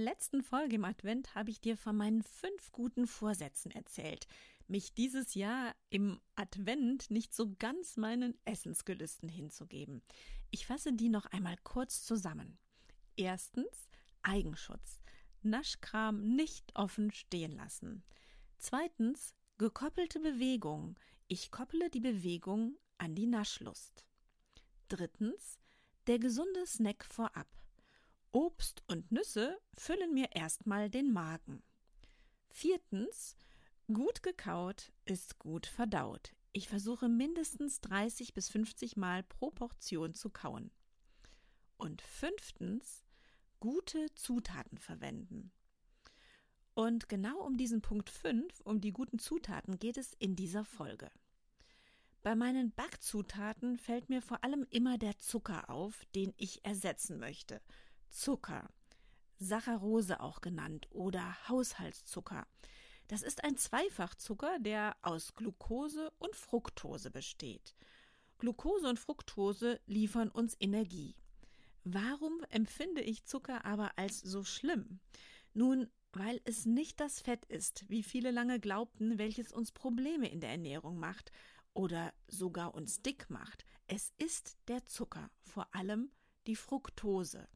Letzten Folge im Advent habe ich dir von meinen fünf guten Vorsätzen erzählt, mich dieses Jahr im Advent nicht so ganz meinen Essensgelüsten hinzugeben. Ich fasse die noch einmal kurz zusammen. Erstens Eigenschutz. Naschkram nicht offen stehen lassen. Zweitens gekoppelte Bewegung. Ich kopple die Bewegung an die Naschlust. Drittens der gesunde Snack vorab. Obst und Nüsse füllen mir erstmal den Magen. Viertens, gut gekaut ist gut verdaut. Ich versuche mindestens 30 bis 50 Mal pro Portion zu kauen. Und fünftens, gute Zutaten verwenden. Und genau um diesen Punkt 5, um die guten Zutaten, geht es in dieser Folge. Bei meinen Backzutaten fällt mir vor allem immer der Zucker auf, den ich ersetzen möchte – Zucker, Saccharose auch genannt oder Haushaltszucker. Das ist ein Zweifachzucker, der aus Glucose und Fructose besteht. Glucose und Fructose liefern uns Energie. Warum empfinde ich Zucker aber als so schlimm? Nun, weil es nicht das Fett ist, wie viele lange glaubten, welches uns Probleme in der Ernährung macht oder sogar uns dick macht. Es ist der Zucker, vor allem die Fructose.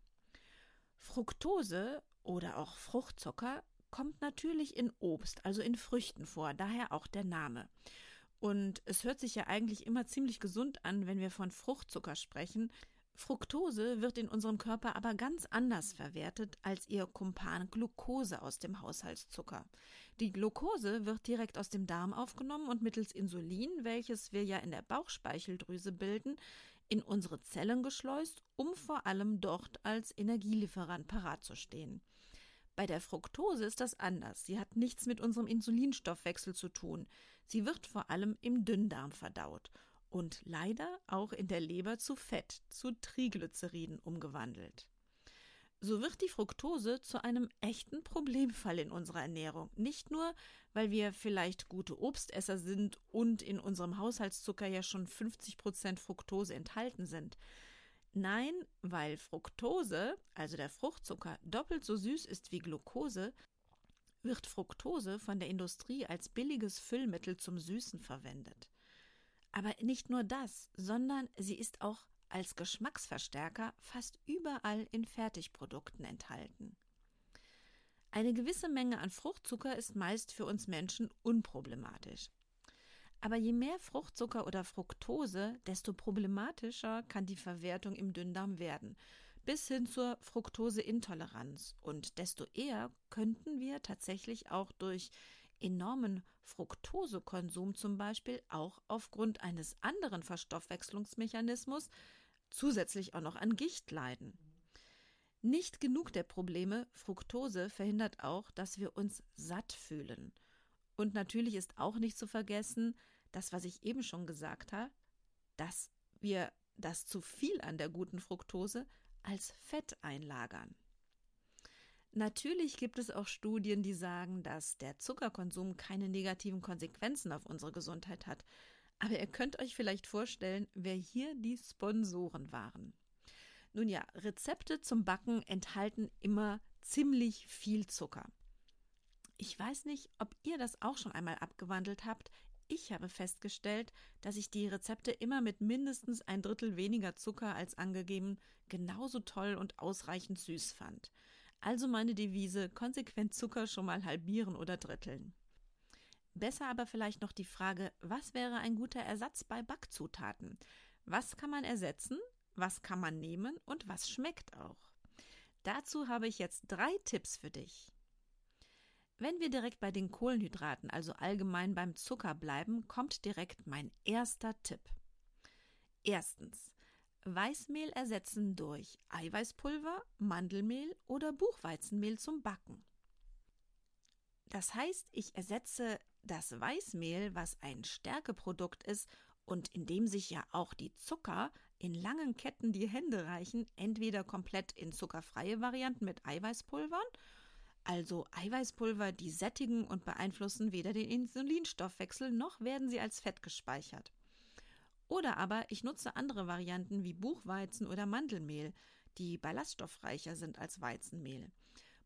Fructose oder auch Fruchtzucker kommt natürlich in Obst, also in Früchten vor, daher auch der Name. Und es hört sich ja eigentlich immer ziemlich gesund an, wenn wir von Fruchtzucker sprechen. Fructose wird in unserem Körper aber ganz anders verwertet als ihr Kumpan Glucose aus dem Haushaltszucker. Die Glucose wird direkt aus dem Darm aufgenommen und mittels Insulin, welches wir ja in der Bauchspeicheldrüse bilden, in unsere Zellen geschleust, um vor allem dort als Energielieferant parat zu stehen. Bei der Fructose ist das anders. Sie hat nichts mit unserem Insulinstoffwechsel zu tun. Sie wird vor allem im Dünndarm verdaut und leider auch in der Leber zu Fett, zu Triglyceriden umgewandelt. So wird die Fructose zu einem echten Problemfall in unserer Ernährung. Nicht nur, weil wir vielleicht gute Obstesser sind und in unserem Haushaltszucker ja schon 50 Prozent Fructose enthalten sind. Nein, weil Fructose, also der Fruchtzucker, doppelt so süß ist wie Glucose, wird Fructose von der Industrie als billiges Füllmittel zum Süßen verwendet. Aber nicht nur das, sondern sie ist auch als Geschmacksverstärker fast überall in Fertigprodukten enthalten. Eine gewisse Menge an Fruchtzucker ist meist für uns Menschen unproblematisch. Aber je mehr Fruchtzucker oder Fructose, desto problematischer kann die Verwertung im Dünndarm werden, bis hin zur Fructoseintoleranz. Und desto eher könnten wir tatsächlich auch durch enormen Fructosekonsum zum Beispiel auch aufgrund eines anderen Verstoffwechslungsmechanismus zusätzlich auch noch an Gicht leiden. Nicht genug der Probleme, Fructose verhindert auch, dass wir uns satt fühlen. Und natürlich ist auch nicht zu vergessen, das, was ich eben schon gesagt habe, dass wir das zu viel an der guten Fructose als Fett einlagern. Natürlich gibt es auch Studien, die sagen, dass der Zuckerkonsum keine negativen Konsequenzen auf unsere Gesundheit hat. Aber ihr könnt euch vielleicht vorstellen, wer hier die Sponsoren waren. Nun ja, Rezepte zum Backen enthalten immer ziemlich viel Zucker. Ich weiß nicht, ob ihr das auch schon einmal abgewandelt habt. Ich habe festgestellt, dass ich die Rezepte immer mit mindestens ein Drittel weniger Zucker als angegeben genauso toll und ausreichend süß fand. Also meine Devise, konsequent Zucker schon mal halbieren oder dritteln. Besser aber vielleicht noch die Frage, was wäre ein guter Ersatz bei Backzutaten? Was kann man ersetzen? Was kann man nehmen? Und was schmeckt auch? Dazu habe ich jetzt drei Tipps für dich. Wenn wir direkt bei den Kohlenhydraten, also allgemein beim Zucker bleiben, kommt direkt mein erster Tipp. Erstens. Weißmehl ersetzen durch Eiweißpulver, Mandelmehl oder Buchweizenmehl zum Backen. Das heißt, ich ersetze das Weißmehl, was ein Stärkeprodukt ist und in dem sich ja auch die Zucker in langen Ketten die Hände reichen, entweder komplett in zuckerfreie Varianten mit Eiweißpulvern, also Eiweißpulver, die sättigen und beeinflussen weder den Insulinstoffwechsel noch werden sie als Fett gespeichert. Oder aber ich nutze andere Varianten wie Buchweizen oder Mandelmehl, die ballaststoffreicher sind als Weizenmehl.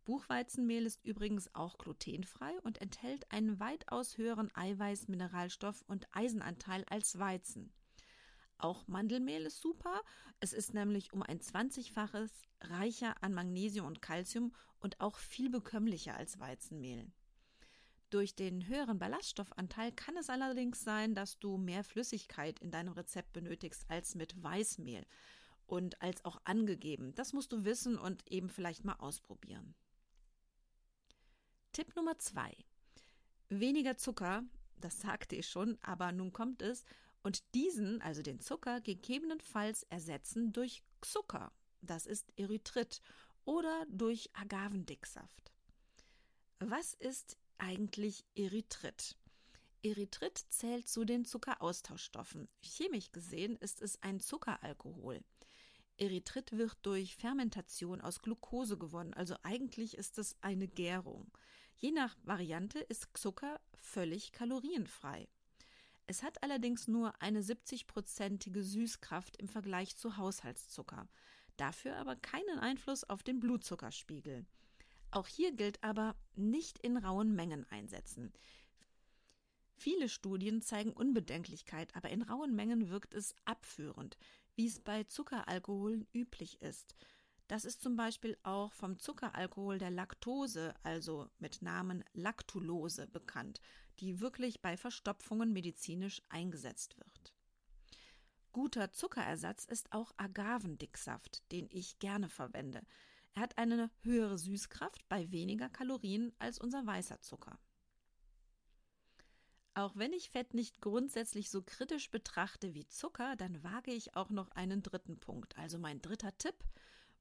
Buchweizenmehl ist übrigens auch glutenfrei und enthält einen weitaus höheren Eiweiß-, Mineralstoff- und Eisenanteil als Weizen. Auch Mandelmehl ist super. Es ist nämlich um ein 20-faches reicher an Magnesium und Calcium und auch viel bekömmlicher als Weizenmehl. Durch den höheren Ballaststoffanteil kann es allerdings sein, dass du mehr Flüssigkeit in deinem Rezept benötigst als mit Weißmehl und als auch angegeben. Das musst du wissen und eben vielleicht mal ausprobieren. Tipp Nummer zwei. Weniger Zucker, das sagte ich schon, aber nun kommt es, und diesen, also den Zucker, gegebenenfalls ersetzen durch Zucker, das ist Erythrit, oder durch Agavendicksaft. Was ist eigentlich Erythrit? Erythrit zählt zu den Zuckeraustauschstoffen. Chemisch gesehen ist es ein Zuckeralkohol. Erythrit wird durch Fermentation aus Glucose gewonnen, also eigentlich ist es eine Gärung. Je nach Variante ist Zucker völlig kalorienfrei. Es hat allerdings nur eine 70-prozentige Süßkraft im Vergleich zu Haushaltszucker, dafür aber keinen Einfluss auf den Blutzuckerspiegel. Auch hier gilt aber nicht in rauen Mengen einsetzen. Viele Studien zeigen Unbedenklichkeit, aber in rauen Mengen wirkt es abführend, wie es bei Zuckeralkoholen üblich ist. Das ist zum Beispiel auch vom Zuckeralkohol der Laktose, also mit Namen Lactulose, bekannt, die wirklich bei Verstopfungen medizinisch eingesetzt wird. Guter Zuckerersatz ist auch Agavendicksaft, den ich gerne verwende. Er hat eine höhere Süßkraft bei weniger Kalorien als unser weißer Zucker. Auch wenn ich Fett nicht grundsätzlich so kritisch betrachte wie Zucker, dann wage ich auch noch einen dritten Punkt. Also mein dritter Tipp,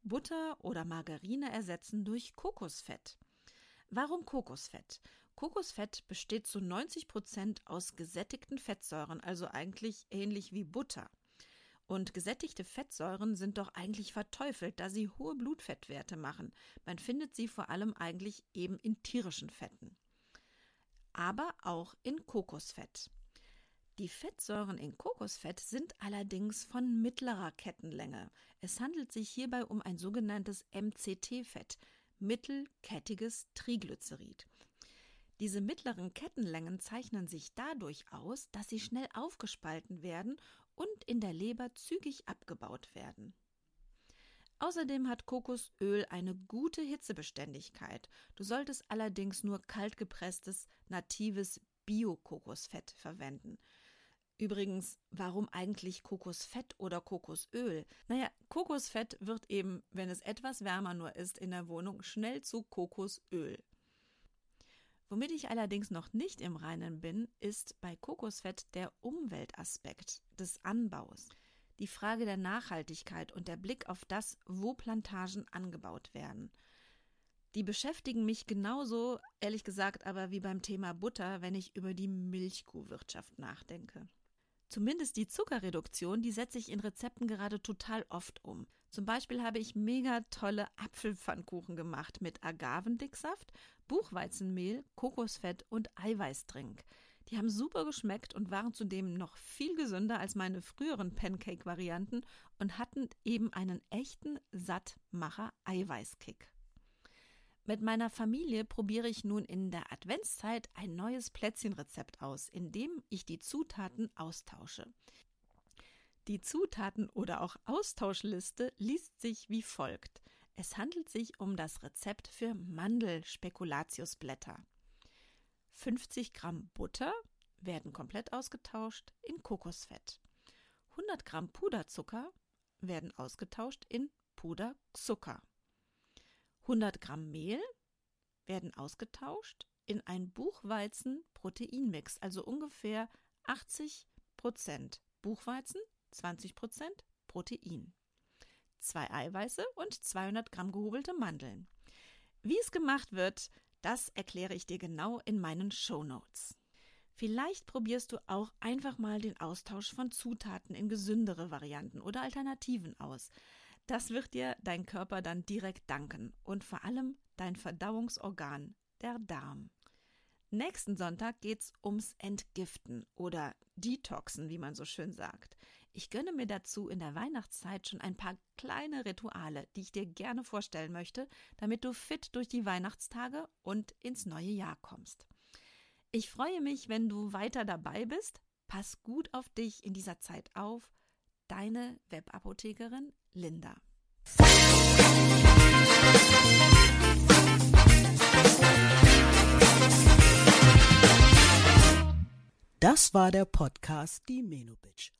Butter oder Margarine ersetzen durch Kokosfett. Warum Kokosfett? Kokosfett besteht zu 90 Prozent aus gesättigten Fettsäuren, also eigentlich ähnlich wie Butter. Und gesättigte Fettsäuren sind doch eigentlich verteufelt, da sie hohe Blutfettwerte machen. Man findet sie vor allem eigentlich eben in tierischen Fetten. Aber auch in Kokosfett. Die Fettsäuren in Kokosfett sind allerdings von mittlerer Kettenlänge. Es handelt sich hierbei um ein sogenanntes MCT-Fett, mittelkettiges Triglycerid. Diese mittleren Kettenlängen zeichnen sich dadurch aus, dass sie schnell aufgespalten werden und in der Leber zügig abgebaut werden. Außerdem hat Kokosöl eine gute Hitzebeständigkeit. Du solltest allerdings nur kaltgepresstes, natives Bio-Kokosfett verwenden. Übrigens, warum eigentlich Kokosfett oder Kokosöl? Naja, Kokosfett wird eben, wenn es etwas wärmer nur ist in der Wohnung, schnell zu Kokosöl. Womit ich allerdings noch nicht im Reinen bin, ist bei Kokosfett der Umweltaspekt des Anbaus. Die Frage der Nachhaltigkeit und der Blick auf das, wo Plantagen angebaut werden. Die beschäftigen mich genauso, ehrlich gesagt, aber wie beim Thema Butter, wenn ich über die Milchkuhwirtschaft nachdenke. Zumindest die Zuckerreduktion, die setze ich in Rezepten gerade total oft um. Zum Beispiel habe ich mega tolle Apfelpfannkuchen gemacht mit Agavendicksaft, Buchweizenmehl, Kokosfett und Eiweißdrink. Die haben super geschmeckt und waren zudem noch viel gesünder als meine früheren Pancake-Varianten und hatten eben einen echten Sattmacher-Eiweißkick. Mit meiner Familie probiere ich nun in der Adventszeit ein neues Plätzchenrezept aus, in dem ich die Zutaten austausche. Die Zutaten oder auch Austauschliste liest sich wie folgt. Es handelt sich um das Rezept für Mandelspekulatiusblätter. 50 Gramm Butter werden komplett ausgetauscht in Kokosfett. 100 Gramm Puderzucker werden ausgetauscht in Puderzucker. 100 Gramm Mehl werden ausgetauscht in ein Buchweizen-Proteinmix, also ungefähr 80 Prozent Buchweizen, 20 Prozent Protein. Zwei Eiweiße und 200 Gramm gehobelte Mandeln. Wie es gemacht wird, Das erkläre ich dir genau in meinen Show Notes. Vielleicht probierst du auch einfach mal den Austausch von Zutaten in gesündere Varianten oder Alternativen aus. Das wird dir dein Körper dann direkt danken und vor allem dein Verdauungsorgan, der Darm. Nächsten Sonntag geht's ums Entgiften oder Detoxen, wie man so schön sagt. Ich gönne mir dazu in der Weihnachtszeit schon ein paar kleine Rituale, die ich dir gerne vorstellen möchte, damit du fit durch die Weihnachtstage und ins neue Jahr kommst. Ich freue mich, wenn du weiter dabei bist. Pass gut auf dich in dieser Zeit auf. Deine Webapothekerin Linda. Das war der Podcast Die Menobitch